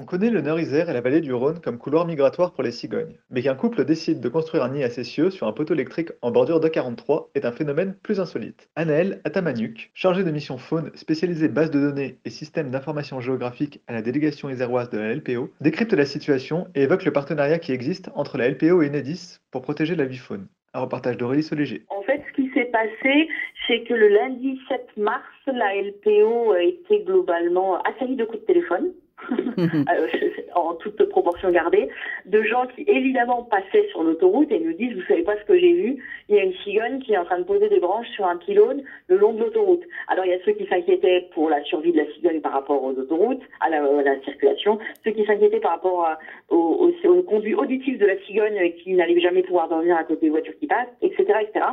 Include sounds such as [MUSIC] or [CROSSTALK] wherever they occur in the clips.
On connaît le Nord-Isère et la vallée du Rhône comme couloir migratoire pour les cigognes, mais qu'un couple décide de construire un nid à ses cieux sur un poteau électrique en bordure d'A43 est un phénomène plus insolite. Anaël Atamaniuk, chargée de mission faune spécialisée base de données et système d'information géographique à la délégation iséroise de la LPO, décrypte la situation et évoque le partenariat qui existe entre la LPO et Enedis pour protéger la vie faune. Un reportage d'Aurélie Soléger. En fait, ce qui s'est passé, c'est que le lundi 7 mars, la LPO a été globalement assaillie de coups de téléphone. [LAUGHS] Euh, en toute proportion gardée, de gens qui évidemment passaient sur l'autoroute et nous disent, vous savez pas ce que j'ai vu, il y a une cigogne qui est en train de poser des branches sur un pylône le long de l'autoroute. Alors il y a ceux qui s'inquiétaient pour la survie de la cigogne par rapport aux autoroutes, à la, circulation, ceux qui s'inquiétaient par rapport au, au, conduit auditif de la cigogne qui n'allait jamais pouvoir dormir à côté des voitures qui passent, etc., etc.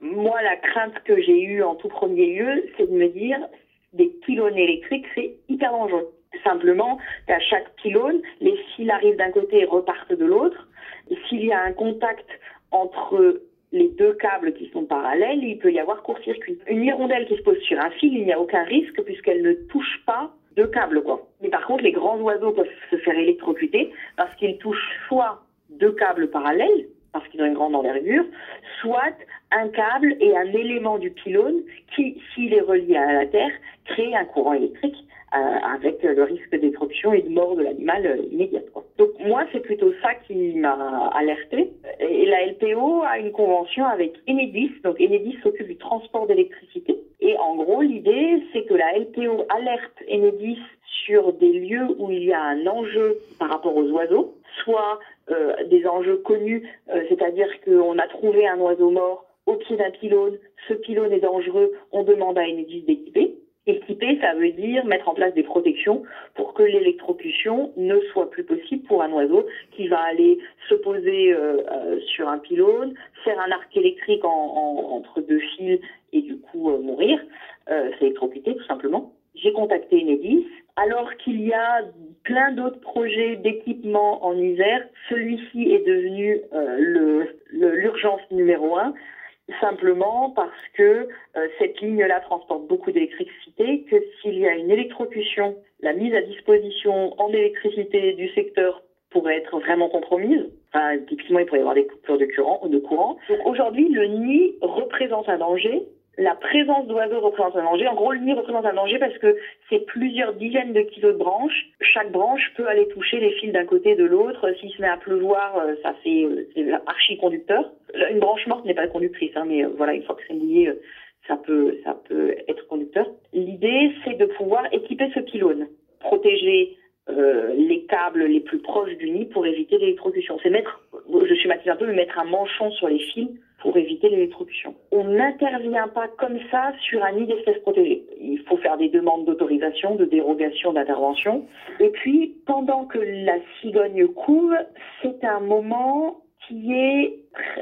Moi, la crainte que j'ai eue en tout premier lieu, c'est de me dire, des pylônes électriques, c'est hyper dangereux. Simplement qu'à chaque pylône, les fils arrivent d'un côté et repartent de l'autre. S'il y a un contact entre les deux câbles qui sont parallèles, il peut y avoir court-circuit. Une hirondelle qui se pose sur un fil, il n'y a aucun risque puisqu'elle ne touche pas deux câbles. Quoi. Mais par contre, les grands oiseaux peuvent se faire électrocuter parce qu'ils touchent soit deux câbles parallèles, parce qu'ils ont une grande envergure, soit un câble et un élément du pylône qui, s'il est relié à la Terre, crée un courant électrique euh, avec le risque d'éruption et de mort de l'animal euh, immédiate. Donc moi, c'est plutôt ça qui m'a alerté. Et la LPO a une convention avec Enedis. Donc Enedis s'occupe du transport d'électricité. Et en gros, l'idée, c'est que la LPO alerte Enedis sur des lieux où il y a un enjeu par rapport aux oiseaux, soit des enjeux connus, c'est-à-dire qu'on a trouvé un oiseau mort au pied d'un pylône, ce pylône est dangereux, on demande à Enedis d'équiper. Équiper, ça veut dire mettre en place des protections pour que l'électrocution ne soit plus possible pour un oiseau qui va aller se poser euh, euh, sur un pylône, faire un arc électrique entre deux fils et du coup euh, mourir, s'électrocuter tout simplement. J'ai contacté Enedis. Alors qu'il y a plein d'autres projets d'équipement en Isère, celui-ci est devenu l'urgence numéro un simplement parce que euh, cette ligne-là transporte beaucoup d'électricité, que s'il y a une électrocution, la mise à disposition en électricité du secteur pourrait être vraiment compromise. Enfin, typiquement, il pourrait y avoir des coupures de courant. De courant. Donc aujourd'hui, le nid représente un danger la présence d'oiseaux représente un danger. En gros, le nid représente un danger parce que c'est plusieurs dizaines de kilos de branches. Chaque branche peut aller toucher les fils d'un côté de l'autre. S'il se met à pleuvoir, euh, ça fait euh, archi conducteur. Une branche morte n'est pas conductrice, hein, mais euh, voilà, une fois que c'est lié, ça peut, ça peut être conducteur. L'idée, c'est de pouvoir équiper ce pylône, protéger les câbles les plus proches du nid pour éviter l'électrocution. C'est mettre, je suis un peu, mais mettre un manchon sur les fils pour éviter l'électrocution. On n'intervient pas comme ça sur un nid d'espèces protégées. Il faut faire des demandes d'autorisation, de dérogation, d'intervention. Et puis, pendant que la cigogne couve, c'est un moment qui est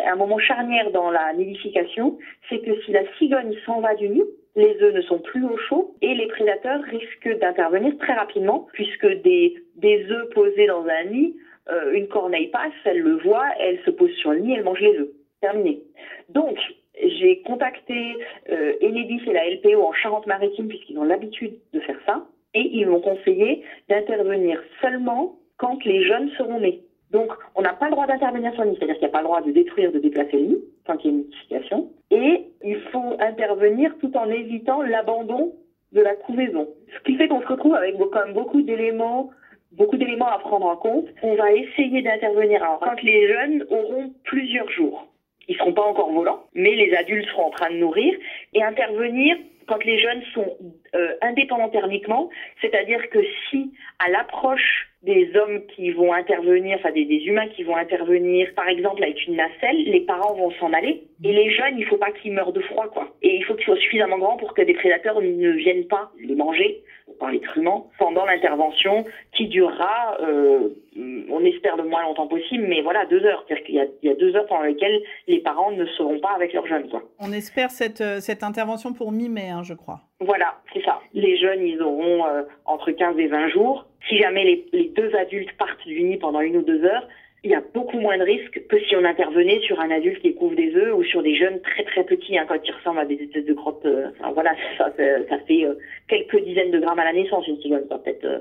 un moment charnière dans la nidification, c'est que si la cigogne s'en va du nid, les œufs ne sont plus au chaud et les prédateurs risquent d'intervenir très rapidement puisque des, œufs posés dans un nid, euh, une corneille passe, elle le voit, elle se pose sur le nid, elle mange les œufs Donc, j'ai contacté euh, Enedis et la LPO en Charente-Maritime puisqu'ils ont l'habitude de faire ça et ils m'ont conseillé d'intervenir seulement quand les jeunes seront nés. Donc, on n'a pas le droit d'intervenir sur le nid, c'est-à-dire qu'il n'y a pas le droit de détruire, de déplacer le nid tant qu'il y a une nidification. Et il faut intervenir tout en évitant l'abandon de la couvaison. Ce qui fait qu'on se retrouve avec quand même beaucoup d'éléments beaucoup d'éléments à prendre en compte. On va essayer d'intervenir quand les jeunes auront plusieurs jours. Ils seront pas encore volants, mais les adultes seront en train de nourrir et intervenir quand les jeunes sont euh, indépendants thermiquement, c'est-à-dire que si à l'approche des hommes qui vont intervenir, enfin des, des, humains qui vont intervenir, par exemple avec une nacelle, les parents vont s'en aller. Et les jeunes, il faut pas qu'ils meurent de froid, quoi. Et il faut qu'ils soient suffisamment grands pour que des prédateurs ne viennent pas les manger par les pendant l'intervention qui durera, euh, on espère le moins longtemps possible, mais voilà, deux heures. C'est-à-dire qu'il y a, il y a deux heures pendant lesquelles les parents ne seront pas avec leurs jeunes, quoi. On espère cette, euh, cette intervention pour mi-mai, hein, je crois. Voilà, c'est ça. Les jeunes, ils auront euh, entre 15 et 20 jours. Si jamais les, les deux adultes partent du nid pendant une ou deux heures, il y a beaucoup moins de risques que si on intervenait sur un adulte qui couvre des œufs ou sur des jeunes très très petits, hein, quand ils ressemblent à des espèces de grottes. Euh, enfin, voilà, ça, ça, ça fait euh, quelques dizaines de grammes à la naissance, une cigogne, peut-être euh,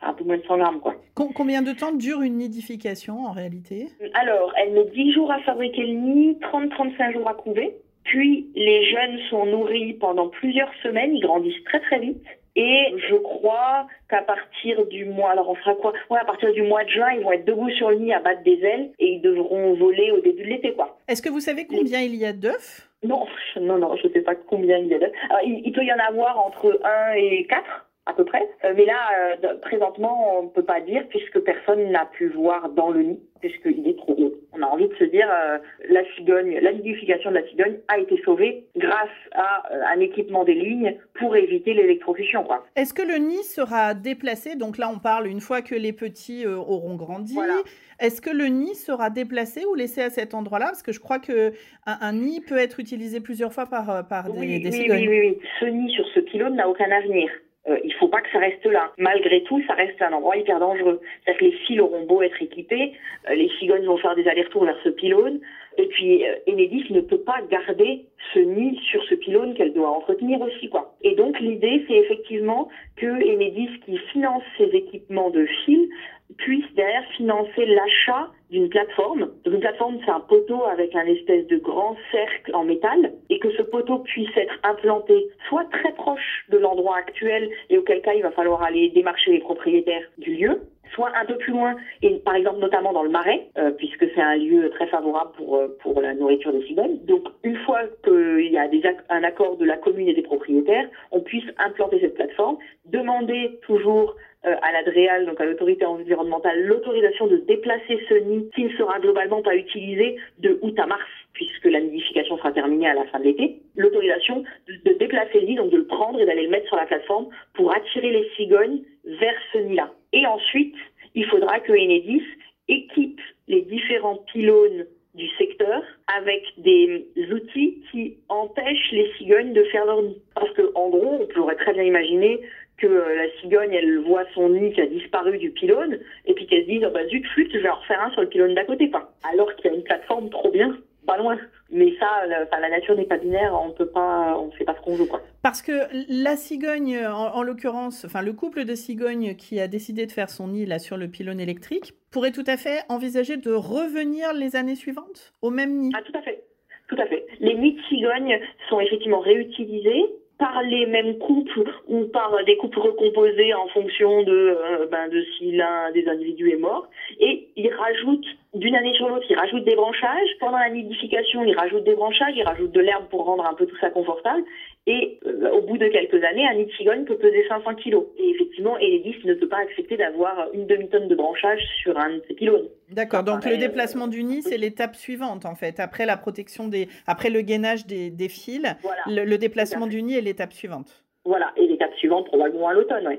un peu moins de 100 grammes, quoi. Com combien de temps dure une nidification en réalité? Alors, elle met 10 jours à fabriquer le nid, 30-35 jours à couver. Puis, les jeunes sont nourris pendant plusieurs semaines, ils grandissent très très vite. Et je crois qu'à partir du mois, alors on fera quoi? Ouais, à partir du mois de juin, ils vont être debout sur le nid à battre des ailes et ils devront voler au début de l'été, quoi. Est-ce que vous savez combien il y a d'œufs? Non, [LAUGHS] non, non, je sais pas combien il y a d'œufs. Il, il, peut y en avoir entre 1 et 4 à peu près. Euh, mais là, euh, présentement, on ne peut pas dire puisque personne n'a pu voir dans le nid puisqu'il est trop haut. On a envie de se dire, euh, la cigogne, la nidification de la cigogne a été sauvée grâce à euh, un équipement des lignes pour éviter l'électrocution. Est-ce que le nid sera déplacé? Donc là, on parle une fois que les petits euh, auront grandi. Voilà. Est-ce que le nid sera déplacé ou laissé à cet endroit-là? Parce que je crois que un, un, nid peut être utilisé plusieurs fois par, par des, oui, des oui, cigognes. Oui, oui, oui. Ce nid sur ce pylône n'a aucun avenir. Euh, il faut pas que ça reste là. Malgré tout, ça reste un endroit hyper dangereux. C'est-à-dire que les fils auront beau être équipés, euh, les cigognes vont faire des allers-retours vers ce pylône, et puis euh, Enedis ne peut pas garder ce nid sur ce pylône qu'elle doit entretenir aussi, quoi. Et donc l'idée, c'est effectivement que Enedis, qui finance ses équipements de fils, puisse derrière financer l'achat d'une plateforme. Donc une plateforme, c'est un poteau avec un espèce de grand cercle en métal et que ce poteau puisse être implanté soit très proche de l'endroit actuel et auquel cas il va falloir aller démarcher les propriétaires du lieu, soit un peu plus loin, et par exemple notamment dans le marais, euh, puisque c'est un lieu très favorable pour, pour la nourriture des cigognes. Donc une fois qu'il y a un accord de la commune et des propriétaires, on puisse implanter cette plateforme, demander toujours euh, à l'ADREAL, donc à l'autorité environnementale, l'autorisation de déplacer ce nid qui ne sera globalement pas utilisé de août à mars, puisque la nidification sera terminée à la fin de l'été. L'autorisation de, de déplacer le nid, donc de le prendre et d'aller le mettre sur la plateforme pour attirer les cigognes vers ce nid-là. Et ensuite, il faudra que Enedis équipe les différents pylônes du secteur avec des outils qui empêchent les cigognes de faire leur nid. Parce que, en gros, on pourrait très bien imaginer que la cigogne, elle voit son nid qui a disparu du pylône, et puis qu'elle se dise, oh bah zut, flûte, je vais en refaire un sur le pylône d'à côté. Alors qu'il y a une plateforme trop bien, pas loin. Mais ça, la, enfin, la nature n'est pas binaire, on peut pas, on sait pas ce qu'on veut, quoi. Parce que la cigogne, en, en l'occurrence, enfin, le couple de cigognes qui a décidé de faire son nid là sur le pylône électrique pourrait tout à fait envisager de revenir les années suivantes au même nid. Ah, tout à fait. Tout à fait. Les nids de cigognes sont effectivement réutilisés par les mêmes couples ou par des couples recomposés en fonction de, euh, ben, de si l'un des individus est mort. Et ils rajoutent, d'une année sur l'autre, ils rajoutent des branchages. Pendant la nidification, ils rajoutent des branchages, ils rajoutent de l'herbe pour rendre un peu tout ça confortable. Et euh, au bout de quelques années, un cigogne peut peser 500 kilos. Et effectivement, Enedis ne peut pas accepter d'avoir une demi-tonne de branchage sur un de ses pylônes. D'accord, donc le déplacement du nid, c'est l'étape suivante en fait. Après la protection des, après le gainage des, des fils, voilà. le, le, déplacement du nid est l'étape suivante. Voilà, et l'étape suivante probablement à l'automne, oui.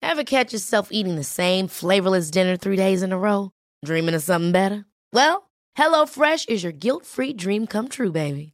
Ever catch yourself eating the same flavorless dinner three days in a row? Dreaming of something better? Well, HelloFresh is your guilt-free dream come true, baby.